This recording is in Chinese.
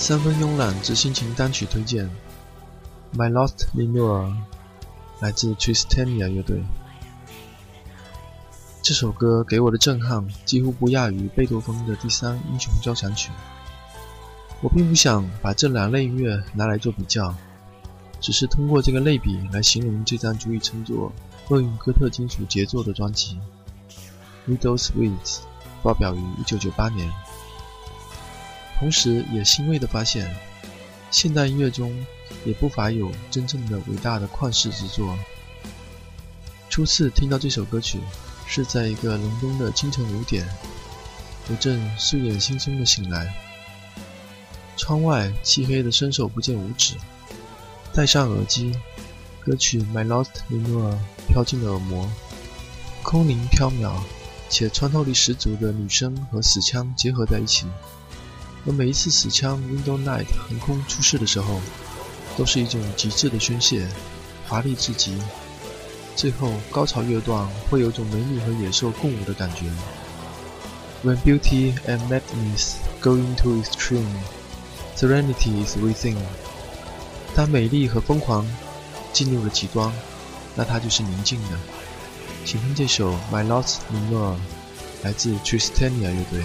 三分慵懒之心情单曲推荐，《My Lost l i n u r》来自 Tristania 乐队。这首歌给我的震撼几乎不亚于贝多芬的第三英雄交响曲。我并不想把这两类音乐拿来做比较，只是通过这个类比来形容这张足以称作厄运哥特金属杰作的专辑《Widow's Weeds》，发表于1998年。同时，也欣慰地发现，现代音乐中也不乏有真正的伟大的旷世之作。初次听到这首歌曲，是在一个隆冬的清晨五点，我正睡眼惺忪地醒来，窗外漆黑的伸手不见五指。戴上耳机，歌曲《My Lost Lenore》飘进了耳膜，空灵飘渺且穿透力十足的女声和死腔结合在一起。而每一次死腔《Window Night》横空出世的时候，都是一种极致的宣泄，华丽至极。最后高潮乐段会有种美女和野兽共舞的感觉。When beauty and madness go into extreme, serenity is within。当美丽和疯狂进入了极端，那它就是宁静的。请听这首《My Lost Lenore》，来自 Tristania 乐队。